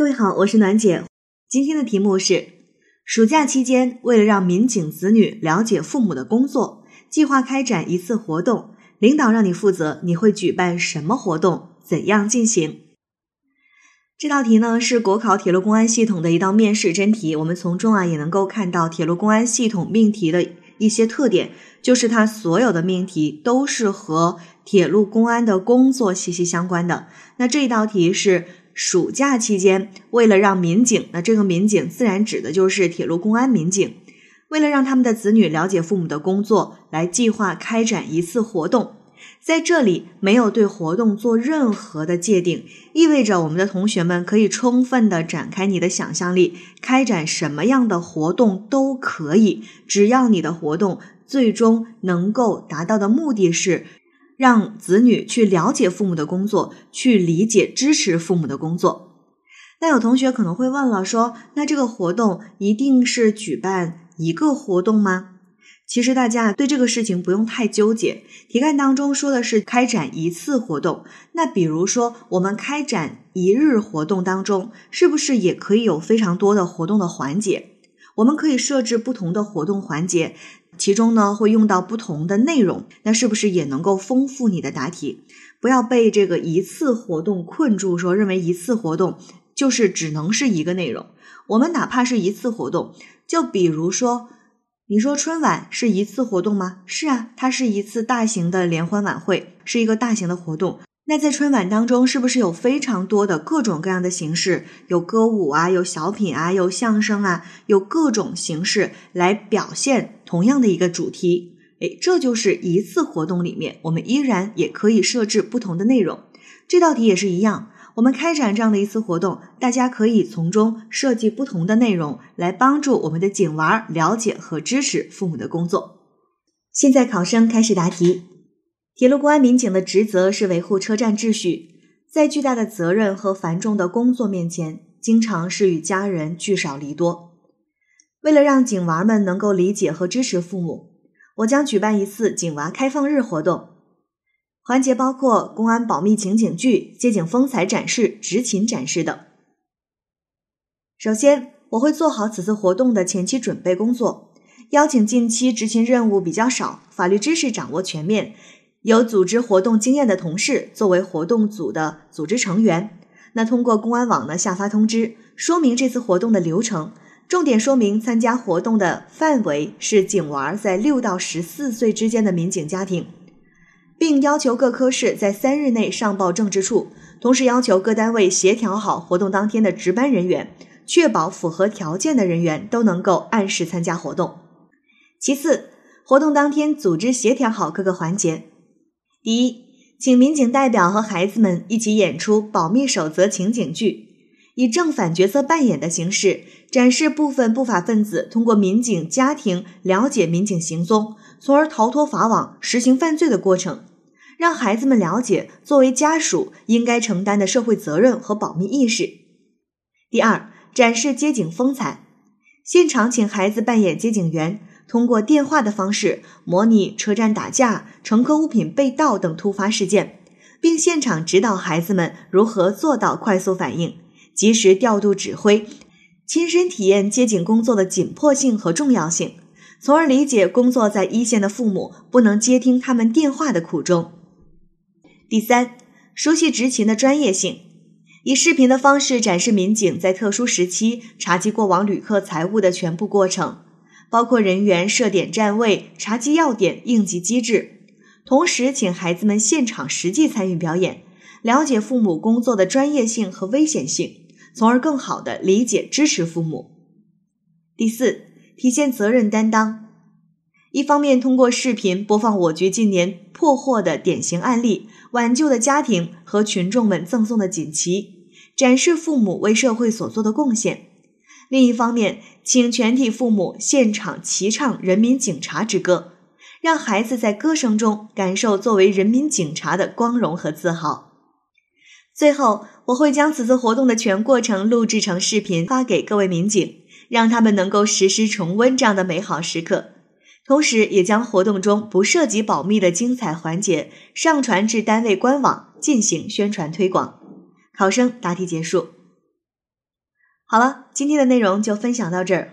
各位好，我是暖姐。今天的题目是：暑假期间，为了让民警子女了解父母的工作，计划开展一次活动。领导让你负责，你会举办什么活动？怎样进行？这道题呢是国考铁路公安系统的一道面试真题。我们从中啊也能够看到铁路公安系统命题的一些特点，就是它所有的命题都是和铁路公安的工作息息相关的。那这一道题是。暑假期间，为了让民警，那这个民警自然指的就是铁路公安民警，为了让他们的子女了解父母的工作，来计划开展一次活动。在这里没有对活动做任何的界定，意味着我们的同学们可以充分的展开你的想象力，开展什么样的活动都可以，只要你的活动最终能够达到的目的是。让子女去了解父母的工作，去理解、支持父母的工作。那有同学可能会问了，说那这个活动一定是举办一个活动吗？其实大家对这个事情不用太纠结。题干当中说的是开展一次活动，那比如说我们开展一日活动当中，是不是也可以有非常多的活动的环节？我们可以设置不同的活动环节。其中呢会用到不同的内容，那是不是也能够丰富你的答题？不要被这个一次活动困住，说认为一次活动就是只能是一个内容。我们哪怕是一次活动，就比如说，你说春晚是一次活动吗？是啊，它是一次大型的联欢晚会，是一个大型的活动。那在春晚当中，是不是有非常多的各种各样的形式？有歌舞啊，有小品啊，有相声啊，有各种形式来表现同样的一个主题。诶，这就是一次活动里面，我们依然也可以设置不同的内容。这道题也是一样，我们开展这样的一次活动，大家可以从中设计不同的内容，来帮助我们的警娃了解和支持父母的工作。现在考生开始答题。铁路公安民警的职责是维护车站秩序，在巨大的责任和繁重的工作面前，经常是与家人聚少离多。为了让警娃们能够理解和支持父母，我将举办一次警娃开放日活动，环节包括公安保密情景剧、街景风采展示、执勤展示等。首先，我会做好此次活动的前期准备工作，邀请近期执勤任务比较少、法律知识掌握全面。有组织活动经验的同事作为活动组的组织成员，那通过公安网呢下发通知，说明这次活动的流程，重点说明参加活动的范围是警娃在六到十四岁之间的民警家庭，并要求各科室在三日内上报政治处，同时要求各单位协调好活动当天的值班人员，确保符合条件的人员都能够按时参加活动。其次，活动当天组织协调好各个环节。第一，请民警代表和孩子们一起演出保密守则情景剧，以正反角色扮演的形式展示部分不法分子通过民警家庭了解民警行踪，从而逃脱法网、实行犯罪的过程，让孩子们了解作为家属应该承担的社会责任和保密意识。第二，展示街景风采，现场请孩子扮演接警员。通过电话的方式模拟车站打架、乘客物品被盗等突发事件，并现场指导孩子们如何做到快速反应、及时调度指挥，亲身体验接警工作的紧迫性和重要性，从而理解工作在一线的父母不能接听他们电话的苦衷。第三，熟悉执勤的专业性，以视频的方式展示民警在特殊时期查缉过往旅客财物的全部过程。包括人员设点站位、查缉要点、应急机制，同时请孩子们现场实际参与表演，了解父母工作的专业性和危险性，从而更好地理解支持父母。第四，体现责任担当。一方面，通过视频播放我局近年破获的典型案例、挽救的家庭和群众们赠送的锦旗，展示父母为社会所做的贡献。另一方面，请全体父母现场齐唱《人民警察之歌》，让孩子在歌声中感受作为人民警察的光荣和自豪。最后，我会将此次活动的全过程录制成视频发给各位民警，让他们能够实时重温这样的美好时刻。同时，也将活动中不涉及保密的精彩环节上传至单位官网进行宣传推广。考生答题结束。好了，今天的内容就分享到这儿。